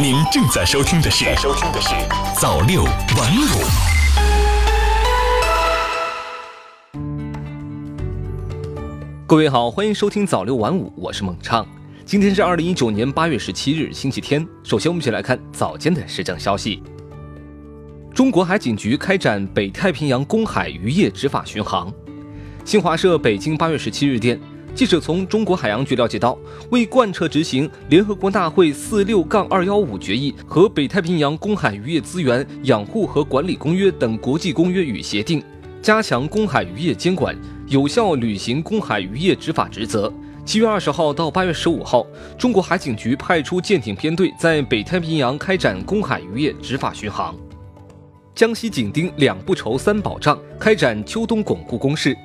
您正在收听的是《收听的是早六晚五》。各位好，欢迎收听早六晚五，我是孟畅。今天是二零一九年八月十七日，星期天。首先，我们一起来看早间的时政消息。中国海警局开展北太平洋公海渔业执法巡航。新华社北京八月十七日电，记者从中国海洋局了解到，为贯彻执行联合国大会四六杠二幺五决议和北太平洋公海渔业资源养护和管理公约等国际公约与协定，加强公海渔业监管，有效履行公海渔业执法职责。七月二十号到八月十五号，中国海警局派出舰艇编队在北太平洋开展公海渔业执法巡航。江西紧盯两不愁三保障，开展秋冬巩固攻势。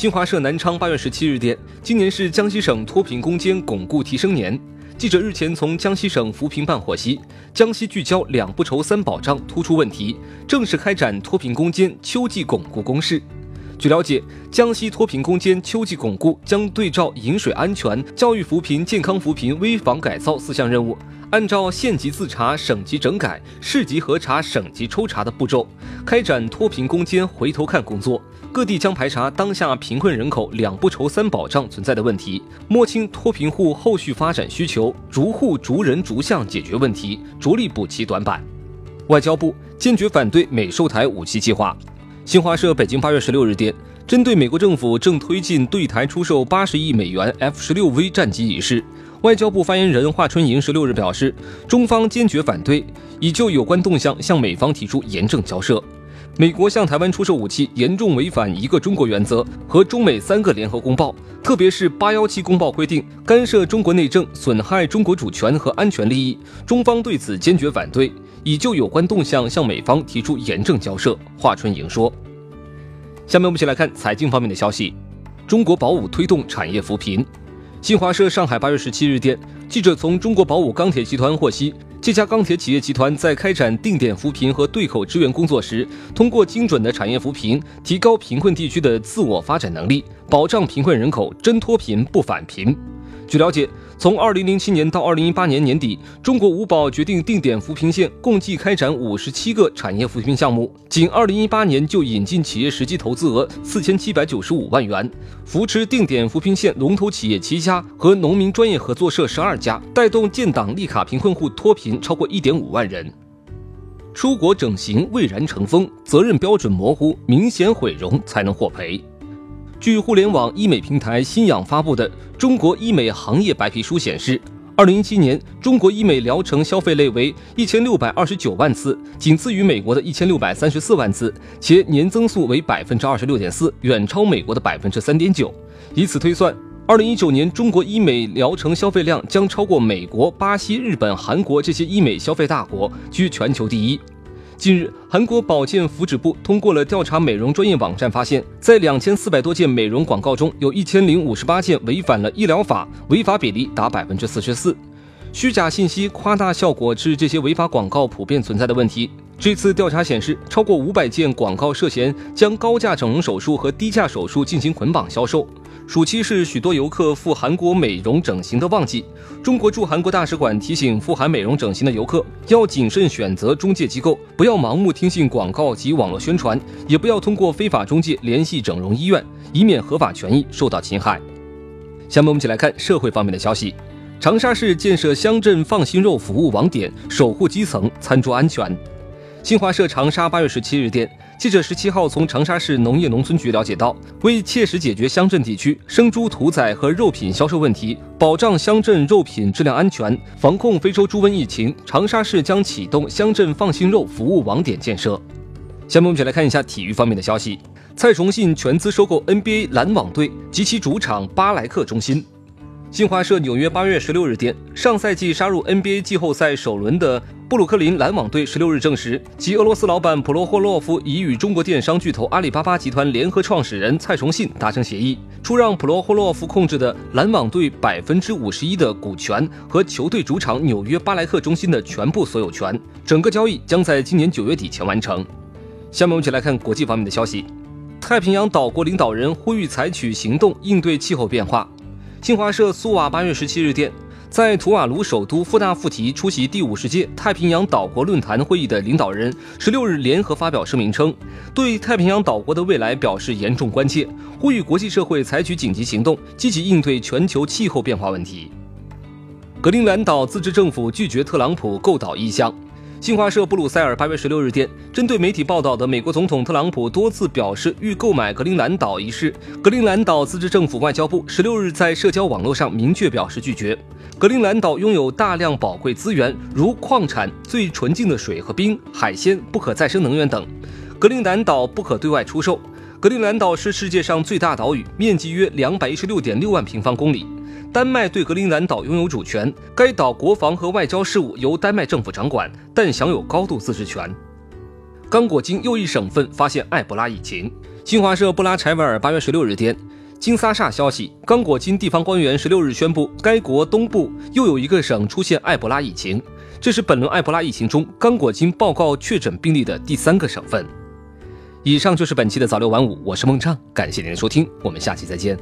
新华社南昌八月十七日电，今年是江西省脱贫攻坚巩固提升年。记者日前从江西省扶贫办获悉，江西聚焦两不愁三保障突出问题，正式开展脱贫攻坚秋季巩固攻势。据了解，江西脱贫攻坚秋季巩固将对照饮水安全、教育扶贫、健康扶贫、危房改造四项任务，按照县级自查、省级整改、市级核查、省级抽查的步骤，开展脱贫攻坚回头看工作。各地将排查当下贫困人口两不愁三保障存在的问题，摸清脱贫户后续发展需求，逐户逐人逐项解决问题，着力补齐短板。外交部坚决反对美售台武器计划。新华社北京八月十六日电，针对美国政府正推进对台出售八十亿美元 F 十六 V 战机一事，外交部发言人华春莹十六日表示，中方坚决反对，已就有关动向向美方提出严正交涉。美国向台湾出售武器，严重违反一个中国原则和中美三个联合公报，特别是八幺七公报规定，干涉中国内政，损害中国主权和安全利益。中方对此坚决反对。已就有关动向向美方提出严正交涉。华春莹说：“下面我们一起来看财经方面的消息。中国宝武推动产业扶贫。新华社上海八月十七日电，记者从中国宝武钢铁集团获悉，这家钢铁企业集团在开展定点扶贫和对口支援工作时，通过精准的产业扶贫，提高贫困地区的自我发展能力，保障贫困人口真脱贫不返贫。据了解。”从二零零七年到二零一八年年底，中国五保决定定点扶贫县共计开展五十七个产业扶贫项目，仅二零一八年就引进企业实际投资额四千七百九十五万元，扶持定点扶贫县龙头企业七家和农民专业合作社十二家，带动建档立卡贫困户脱贫超过一点五万人。出国整形蔚然成风，责任标准模糊，明显毁容才能获赔。据互联网医美平台新氧发布的《中国医美行业白皮书》显示，二零一七年中国医美疗程消费类为一千六百二十九万次，仅次于美国的一千六百三十四万次，且年增速为百分之二十六点四，远超美国的百分之三点九。以此推算，二零一九年中国医美疗程消费量将超过美国、巴西、日本、韩国这些医美消费大国，居全球第一。近日，韩国保健福祉部通过了调查美容专业网站，发现，在两千四百多件美容广告中，有一千零五十八件违反了医疗法，违法比例达百分之四十四。虚假信息、夸大效果是这些违法广告普遍存在的问题。这次调查显示，超过五百件广告涉嫌将高价整容手术和低价手术进行捆绑销售。暑期是许多游客赴韩国美容整形的旺季。中国驻韩国大使馆提醒赴韩美容整形的游客，要谨慎选择中介机构，不要盲目听信广告及网络宣传，也不要通过非法中介联系整容医院，以免合法权益受到侵害。下面我们一起来看社会方面的消息：长沙市建设乡镇放心肉服务网点，守护基层餐桌安全。新华社长沙八月十七日电，记者十七号从长沙市农业农村局了解到，为切实解决乡镇地区生猪屠宰和肉品销售问题，保障乡镇肉品质量安全，防控非洲猪瘟疫情，长沙市将启动乡镇放心肉服务网点建设。下面我们一起来看一下体育方面的消息：蔡崇信全资收购 NBA 篮网队及其主场巴莱克中心。新华社纽约八月十六日电，上赛季杀入 NBA 季后赛首轮的布鲁克林篮网队十六日证实，其俄罗斯老板普罗霍洛夫已与中国电商巨头阿里巴巴集团联合创始人蔡崇信达成协议，出让普罗霍洛夫控制的篮网队百分之五十一的股权和球队主场纽约巴莱克中心的全部所有权。整个交易将在今年九月底前完成。下面我们一起来看国际方面的消息，太平洋岛国领导人呼吁采取行动应对气候变化。新华社苏瓦八月十七日电，在图瓦卢首都富纳富提出席第五十届太平洋岛国论坛会议的领导人，十六日联合发表声明称，对太平洋岛国的未来表示严重关切，呼吁国际社会采取紧急行动，积极应对全球气候变化问题。格陵兰岛自治政府拒绝特朗普购岛意向。新华社布鲁塞尔八月十六日电，针对媒体报道的美国总统特朗普多次表示欲购买格陵兰岛一事，格陵兰岛自治政府外交部十六日在社交网络上明确表示拒绝。格陵兰岛拥有大量宝贵资源，如矿产、最纯净的水和冰、海鲜、不可再生能源等。格陵兰岛不可对外出售。格陵兰岛是世界上最大岛屿，面积约两百一十六点六万平方公里。丹麦对格陵兰岛拥有主权，该岛国防和外交事务由丹麦政府掌管，但享有高度自治权。刚果金又一省份发现埃博拉疫情。新华社布拉柴维尔八月十六日电，金萨萨消息，刚果金地方官员十六日宣布，该国东部又有一个省出现埃博拉疫情，这是本轮埃博拉疫情中刚果金报告确诊病例的第三个省份。以上就是本期的早六晚五，我是孟畅，感谢您的收听，我们下期再见。